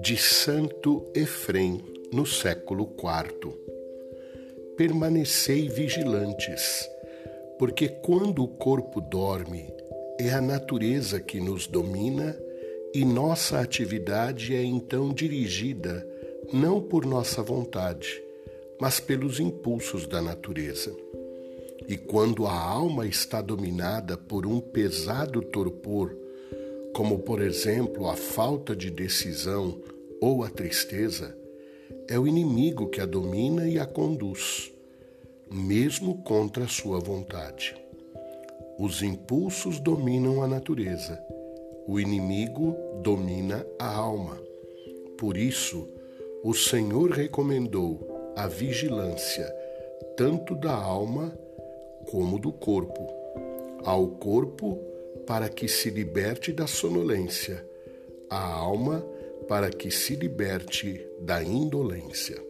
De Santo Efrem, no século IV. Permanecei vigilantes, porque quando o corpo dorme, é a natureza que nos domina e nossa atividade é então dirigida não por nossa vontade, mas pelos impulsos da natureza. E quando a alma está dominada por um pesado torpor, como por exemplo a falta de decisão ou a tristeza, é o inimigo que a domina e a conduz, mesmo contra a sua vontade. Os impulsos dominam a natureza, o inimigo domina a alma. Por isso, o Senhor recomendou a vigilância tanto da alma como do corpo. Ao corpo, para que se liberte da sonolência, à alma, para que se liberte da indolência.